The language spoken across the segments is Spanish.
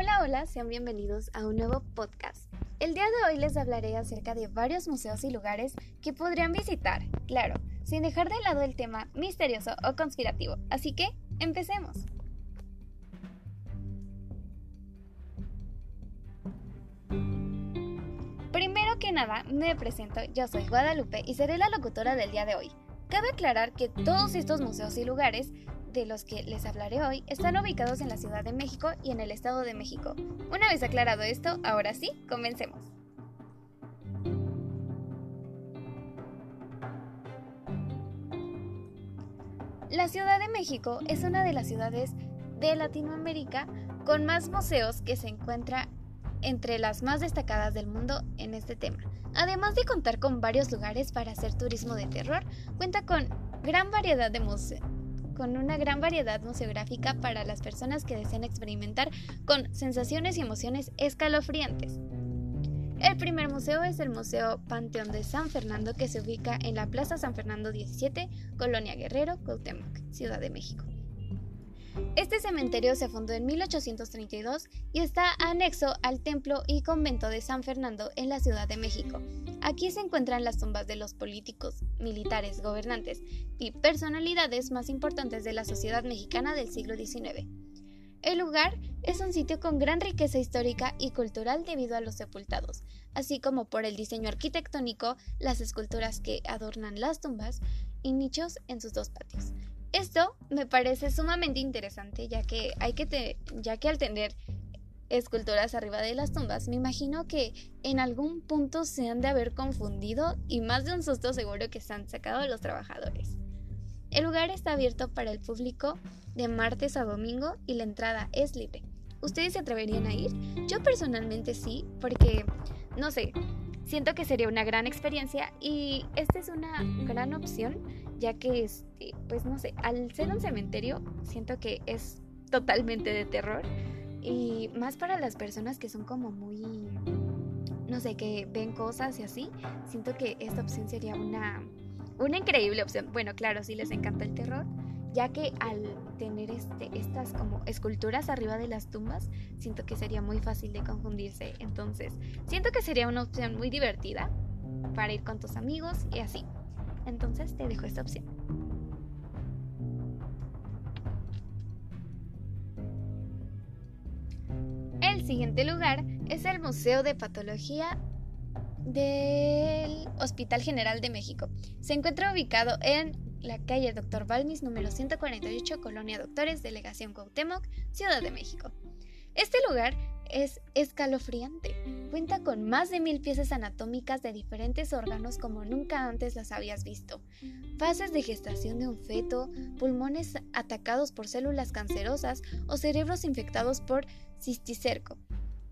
Hola, hola, sean bienvenidos a un nuevo podcast. El día de hoy les hablaré acerca de varios museos y lugares que podrían visitar, claro, sin dejar de lado el tema misterioso o conspirativo. Así que, empecemos. Primero que nada, me presento, yo soy Guadalupe y seré la locutora del día de hoy. Cabe aclarar que todos estos museos y lugares de los que les hablaré hoy están ubicados en la Ciudad de México y en el Estado de México. Una vez aclarado esto, ahora sí, comencemos. La Ciudad de México es una de las ciudades de Latinoamérica con más museos que se encuentra entre las más destacadas del mundo en este tema. Además de contar con varios lugares para hacer turismo de terror, cuenta con gran variedad de museos con una gran variedad museográfica para las personas que desean experimentar con sensaciones y emociones escalofriantes. El primer museo es el Museo Panteón de San Fernando que se ubica en la Plaza San Fernando 17, Colonia Guerrero, Cuauhtémoc, Ciudad de México. Este cementerio se fundó en 1832 y está anexo al templo y convento de San Fernando en la Ciudad de México. Aquí se encuentran las tumbas de los políticos, militares, gobernantes y personalidades más importantes de la sociedad mexicana del siglo XIX. El lugar es un sitio con gran riqueza histórica y cultural debido a los sepultados, así como por el diseño arquitectónico, las esculturas que adornan las tumbas y nichos en sus dos patios. Esto me parece sumamente interesante, ya que hay que ya que al tener esculturas arriba de las tumbas, me imagino que en algún punto se han de haber confundido y más de un susto seguro que se han sacado los trabajadores. El lugar está abierto para el público de martes a domingo y la entrada es libre. ¿Ustedes se atreverían a ir? Yo personalmente sí, porque, no sé, siento que sería una gran experiencia y esta es una gran opción, ya que, este, pues no sé, al ser un cementerio, siento que es totalmente de terror y más para las personas que son como muy, no sé, que ven cosas y así, siento que esta opción sería una, una increíble opción. Bueno, claro, si les encanta el terror, ya que al tener este, estas como esculturas arriba de las tumbas, siento que sería muy fácil de confundirse. Entonces, siento que sería una opción muy divertida para ir con tus amigos y así. Entonces, te dejo esta opción. El siguiente lugar es el Museo de Patología del Hospital General de México. Se encuentra ubicado en la calle Dr. Balmis número 148, Colonia Doctores, Delegación Cuauhtémoc, Ciudad de México. Este lugar es escalofriante. Cuenta con más de mil piezas anatómicas de diferentes órganos como nunca antes las habías visto. Fases de gestación de un feto, pulmones atacados por células cancerosas o cerebros infectados por cisticerco.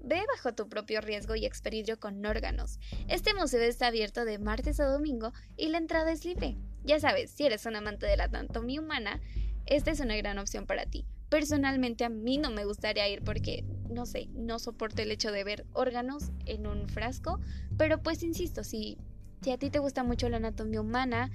Ve bajo tu propio riesgo y experimento con órganos. Este museo está abierto de martes a domingo y la entrada es libre. Ya sabes, si eres un amante de la anatomía humana, esta es una gran opción para ti. Personalmente a mí no me gustaría ir porque, no sé, no soporto el hecho de ver órganos en un frasco, pero pues insisto, si, si a ti te gusta mucho la anatomía humana,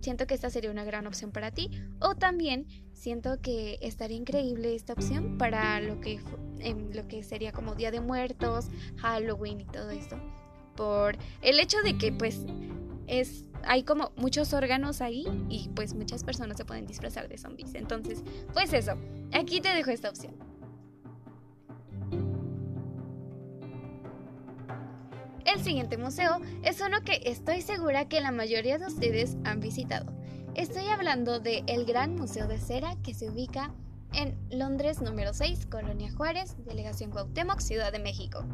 siento que esta sería una gran opción para ti. O también siento que estaría increíble esta opción para lo que, lo que sería como Día de Muertos, Halloween y todo esto. Por el hecho de que pues es hay como muchos órganos ahí y pues muchas personas se pueden disfrazar de zombies. Entonces, pues eso, aquí te dejo esta opción. El siguiente museo es uno que estoy segura que la mayoría de ustedes han visitado. Estoy hablando del el Gran Museo de Cera que se ubica en Londres número 6, Colonia Juárez, Delegación Cuauhtémoc, Ciudad de México.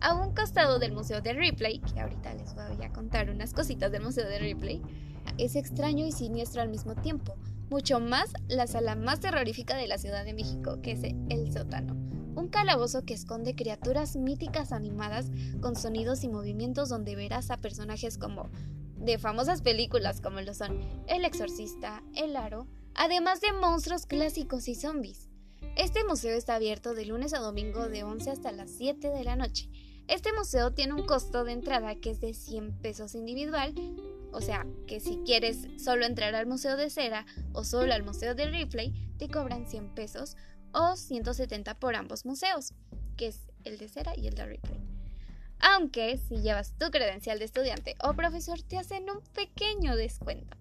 A un costado del Museo de Ripley, que ahorita les voy a contar unas cositas del Museo de Ripley, es extraño y siniestro al mismo tiempo, mucho más la sala más terrorífica de la Ciudad de México, que es el sótano. Un calabozo que esconde criaturas míticas animadas con sonidos y movimientos donde verás a personajes como de famosas películas como lo son El Exorcista, El Aro, además de monstruos clásicos y zombies. Este museo está abierto de lunes a domingo de 11 hasta las 7 de la noche este museo tiene un costo de entrada que es de 100 pesos individual, o sea, que si quieres solo entrar al Museo de Cera o solo al Museo de Ripley, te cobran 100 pesos o 170 por ambos museos. que es el de cera y el de Ripley. Aunque si llevas tu credencial de estudiante o profesor te hacen un pequeño descuento.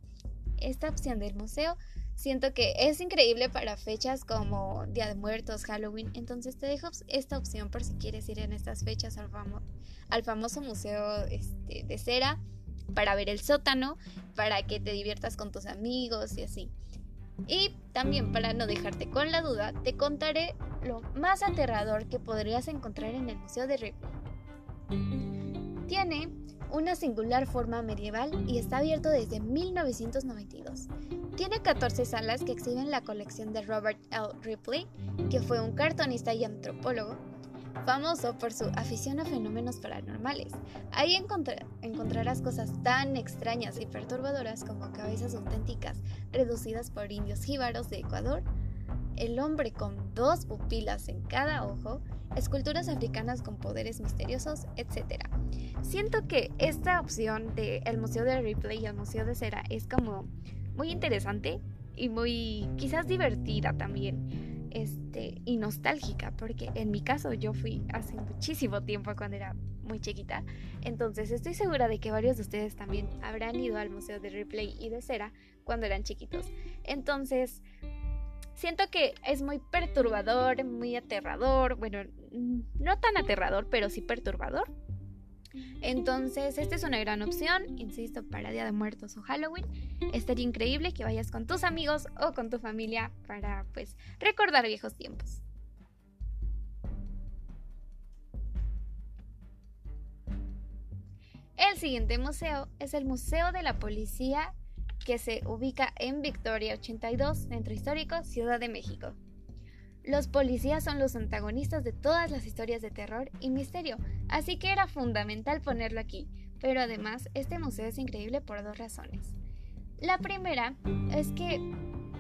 Esta opción del museo siento que es increíble para fechas como Día de Muertos, Halloween, entonces te dejo esta opción por si quieres ir en estas fechas al, famoso museo este, de cera para ver el sótano, para que te diviertas con tus amigos y así. Y también para no dejarte con la duda, te contaré lo más aterrador que podrías encontrar en el Museo de Ripley. Tiene una singular forma medieval y está abierto desde 1992. Tiene 14 salas que exhiben la colección de Robert L. Ripley, que fue un cartonista y antropólogo, famoso por su afición a fenómenos paranormales. Ahí encontrarás cosas tan extrañas y perturbadoras como cabezas auténticas reducidas por indios jíbaros de Ecuador, el hombre con dos pupilas en cada ojo, esculturas africanas con poderes misteriosos, etc. Siento que esta opción del el Museo de Ripley y el Museo de Cera es como muy interesante y muy quizás divertida también este, y nostálgica, porque en mi caso yo fui hace muchísimo tiempo cuando era muy chiquita, entonces estoy segura de que varios de ustedes también habrán ido al Museo de Ripley y de Cera cuando eran chiquitos. Entonces, siento que es muy perturbador, muy aterrador, bueno, no tan aterrador, pero sí perturbador. Entonces, esta es una gran opción, insisto, para Día de Muertos o Halloween. Estaría increíble que vayas con tus amigos o con tu familia para, pues, recordar viejos tiempos. El siguiente museo es el Museo de la Policía que se ubica en Victoria 82, Centro Histórico, Ciudad de México. Los policías son los antagonistas de todas las historias de terror y misterio, así que era fundamental ponerlo aquí, pero además este museo es increíble por dos razones. La primera es que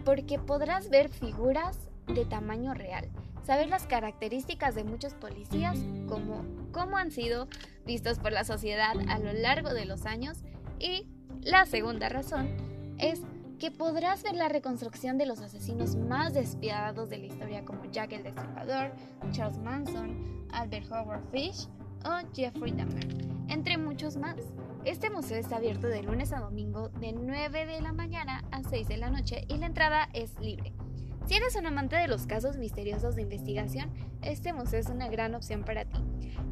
porque podrás ver figuras de tamaño real, saber las características de muchos policías, como cómo han sido vistos por la sociedad a lo largo de los años y la segunda razón es que podrás ver la reconstrucción de los asesinos más despiadados de la historia como Jack el Destripador, Charles Manson, Albert Howard Fish o Jeffrey Dahmer, entre muchos más. Este museo está abierto de lunes a domingo de 9 de la mañana a 6 de la noche y la entrada es libre. Si eres un amante de los casos misteriosos de investigación, este museo es una gran opción para ti,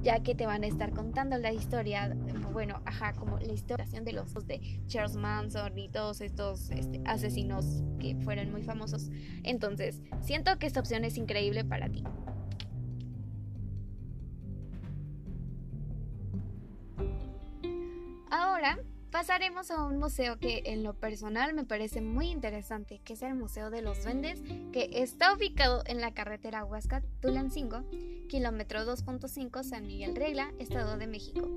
ya que te van a estar contando la historia, bueno, ajá, como la historia de los de Charles Manson y todos estos este, asesinos que fueron muy famosos. Entonces, siento que esta opción es increíble para ti. Ahora pasaremos a un museo que en lo personal me parece muy interesante, que es el Museo de los Duendes, que está ubicado en la carretera Huasca-Tulancingo, kilómetro 2.5 San Miguel Regla, Estado de México.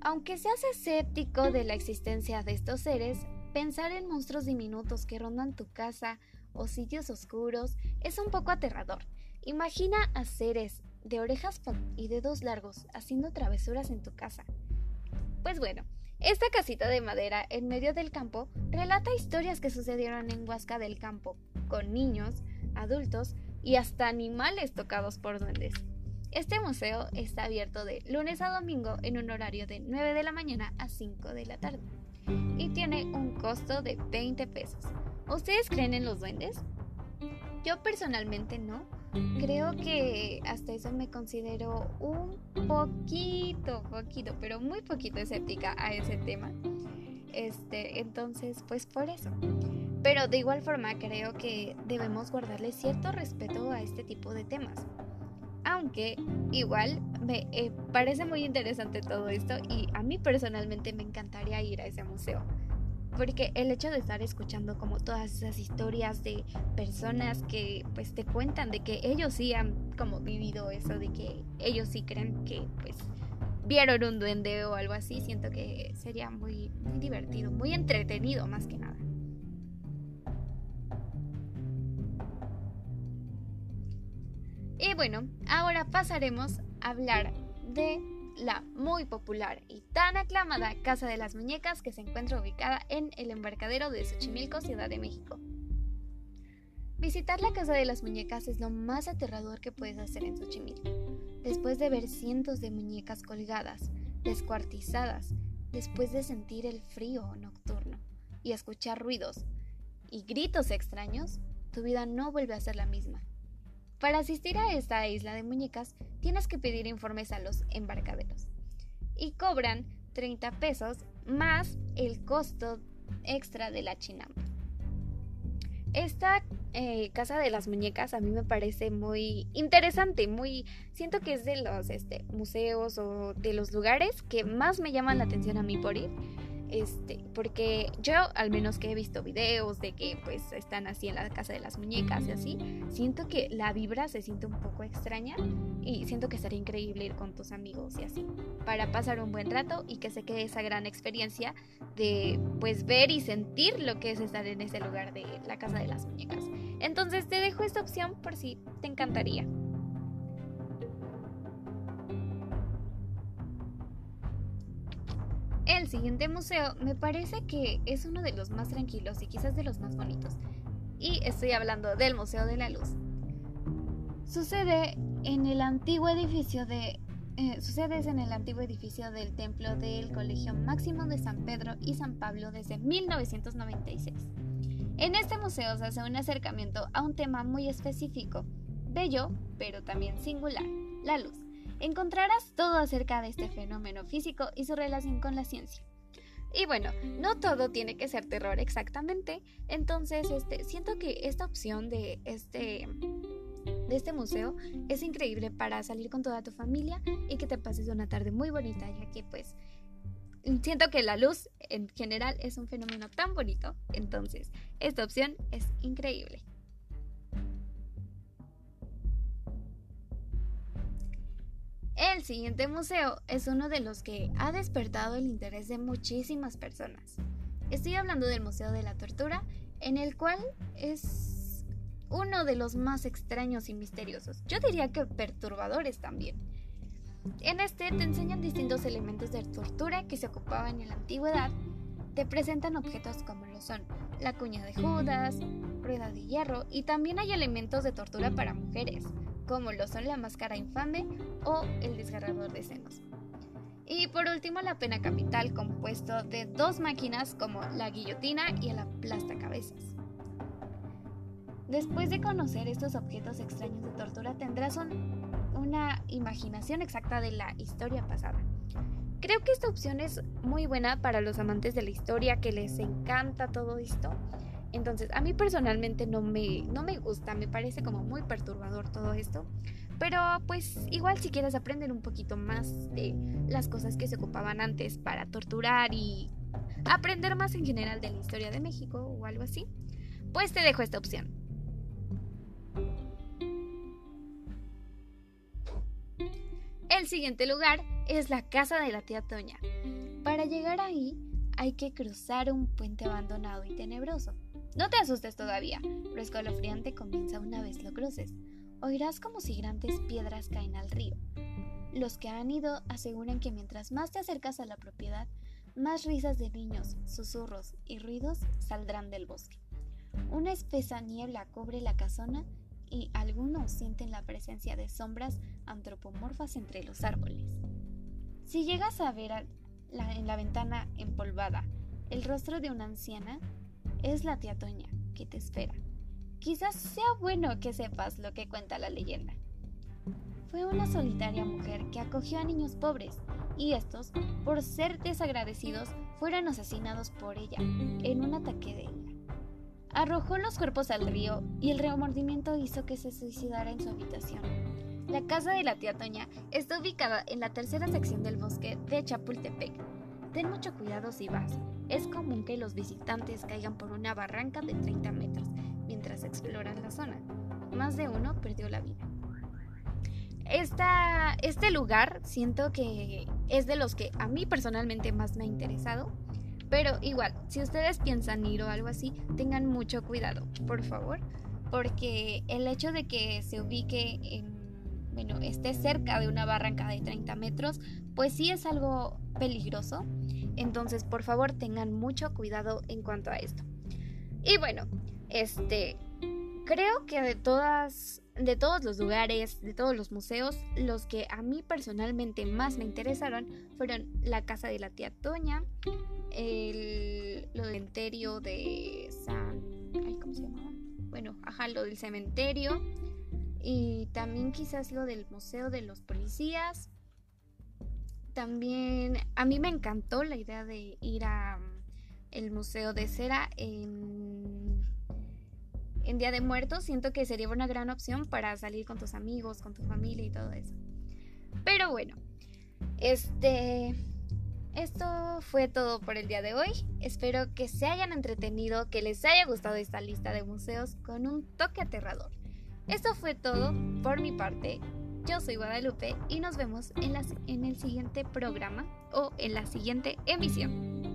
Aunque seas escéptico de la existencia de estos seres, pensar en monstruos diminutos que rondan tu casa o sitios oscuros es un poco aterrador. Imagina a seres de orejas y dedos largos haciendo travesuras en tu casa. Pues bueno, esta casita de madera en medio del campo relata historias que sucedieron en Huasca del Campo, con niños, adultos y hasta animales tocados por duendes. Este museo está abierto de lunes a domingo en un horario de 9 de la mañana a 5 de la tarde y tiene un costo de 20 pesos. ¿Ustedes creen en los duendes? Yo personalmente no, creo que hasta eso me considero un poquito, poquito, pero muy poquito escéptica a ese tema. Este, entonces, pues por eso. Pero de igual forma creo que debemos guardarle cierto respeto a este tipo de temas. Aunque igual me eh, parece muy interesante todo esto y a mí personalmente me encantaría ir a ese museo porque el hecho de estar escuchando como todas esas historias de personas que pues te cuentan de que ellos sí han como vivido eso, de que ellos sí creen que pues vieron un duende o algo así, siento que sería muy, muy divertido, muy entretenido más que nada. Y bueno, ahora pasaremos a hablar de la muy popular y tan aclamada Casa de las Muñecas que se encuentra ubicada en el embarcadero de Xochimilco, Ciudad de México. Visitar la Casa de las Muñecas es lo más aterrador que puedes hacer en Xochimilco. después de ver cientos de muñecas colgadas, descuartizadas, después de sentir el frío nocturno y escuchar ruidos y gritos extraños, tu vida no vuelve a ser la misma. Para asistir a esta isla de muñecas, tienes que pedir informes a los embarcaderos y cobran 30 pesos más el costo extra de la chinampa. Esta eh, casa de las muñecas a mí me parece muy interesante, muy siento que es de los este, museos o de los lugares que más me llaman la atención a mí por ir este, porque yo al menos que he visto videos de que pues están así en la casa de las muñecas y así, siento que la vibra se siente un poco extraña y siento que sería increíble ir con tus amigos y así, para pasar un buen rato y que se quede esa gran experiencia de pues ver y sentir lo que es estar en ese lugar de la casa de las muñecas. Entonces te dejo esta opción por si te encantaría. Siguiente museo me parece que es uno de los más tranquilos y quizás de los más bonitos. Y estoy hablando del Museo de la Luz. Sucede en el antiguo edificio de eh, sucede en el antiguo edificio del templo del Colegio Máximo de San Pedro y San Pablo desde 1996. En este museo se hace un acercamiento a un tema muy específico, bello, pero también singular, la luz. Encontrarás todo acerca de este fenómeno físico y su relación con la ciencia. Y bueno, no todo tiene que ser terror exactamente, entonces este, siento que esta opción de este, de este museo es increíble para salir con toda tu familia y que te pases una tarde muy bonita, ya que pues siento que la luz en general es un fenómeno tan bonito, entonces esta opción es increíble. El siguiente museo es uno de los que ha despertado el interés de muchísimas personas. Estoy hablando del Museo de la Tortura, en el cual es uno de los más extraños y misteriosos. Yo diría que perturbadores también. En este te enseñan distintos elementos de tortura que se ocupaban en la antigüedad. Te presentan objetos como lo son la cuña de Judas, rueda de hierro y también hay elementos de tortura para mujeres, como lo son la máscara infame o el desgarrador de senos. Y por último, la pena capital, compuesto de dos máquinas como la guillotina y el aplastacabezas. Después de conocer estos objetos extraños de tortura, tendrás una imaginación exacta de la historia pasada. Creo que esta opción es muy buena para los amantes de la historia, que les encanta todo esto entonces, a mí personalmente no me, no me gusta, me parece como muy perturbador todo esto. Pero pues igual si quieres aprender un poquito más de las cosas que se ocupaban antes para torturar y aprender más en general de la historia de México o algo así, pues te dejo esta opción. El siguiente lugar es la casa de la tía Toña. Para llegar ahí hay que cruzar un puente abandonado y tenebroso. No te asustes todavía, lo escalofriante comienza una vez lo cruces. Oirás como si grandes piedras caen al río. Los que han ido aseguran que mientras más te acercas a la propiedad, más risas de niños, susurros y ruidos saldrán del bosque. Una espesa niebla cubre la casona y algunos sienten la presencia de sombras antropomorfas entre los árboles. Si llegas a ver en la ventana empolvada el rostro de una anciana, es la tía Toña que te espera. Quizás sea bueno que sepas lo que cuenta la leyenda. Fue una solitaria mujer que acogió a niños pobres y estos, por ser desagradecidos, fueron asesinados por ella en un ataque de ira. Arrojó los cuerpos al río y el remordimiento hizo que se suicidara en su habitación. La casa de la tía Toña está ubicada en la tercera sección del bosque de Chapultepec. Ten mucho cuidado si vas, es común que los visitantes caigan por una barranca de 30 metros mientras exploran la zona. Más de uno perdió la vida. este lugar siento que es de los que a mí personalmente más me ha interesado. Pero igual, si ustedes piensan ir o algo así, tengan mucho cuidado, por favor. Porque el hecho de que se ubique en, bueno, esté cerca de una barranca de 30 metros, pues sí es algo peligroso. Entonces, por favor, tengan mucho cuidado en cuanto a esto. Y bueno, este, creo que de todas de todos los lugares, de todos los museos, los que a mí personalmente más me interesaron fueron la casa de la tía Toña, el lo del cementerio de San... ¿Cómo se llamaba? Bueno, ajá, lo del cementerio y también quizás lo del museo de los policías. También a mí me encantó la idea de ir a el museo de cera en en Día de Muertos siento que sería una gran opción para salir con tus amigos, con tu familia y todo eso. Pero bueno, este esto fue todo por el día de hoy. Espero que se hayan entretenido, que les haya gustado esta lista de museos con un toque aterrador. Esto fue todo por mi parte. Yo soy Guadalupe y nos vemos en, el siguiente programa o en la siguiente emisión.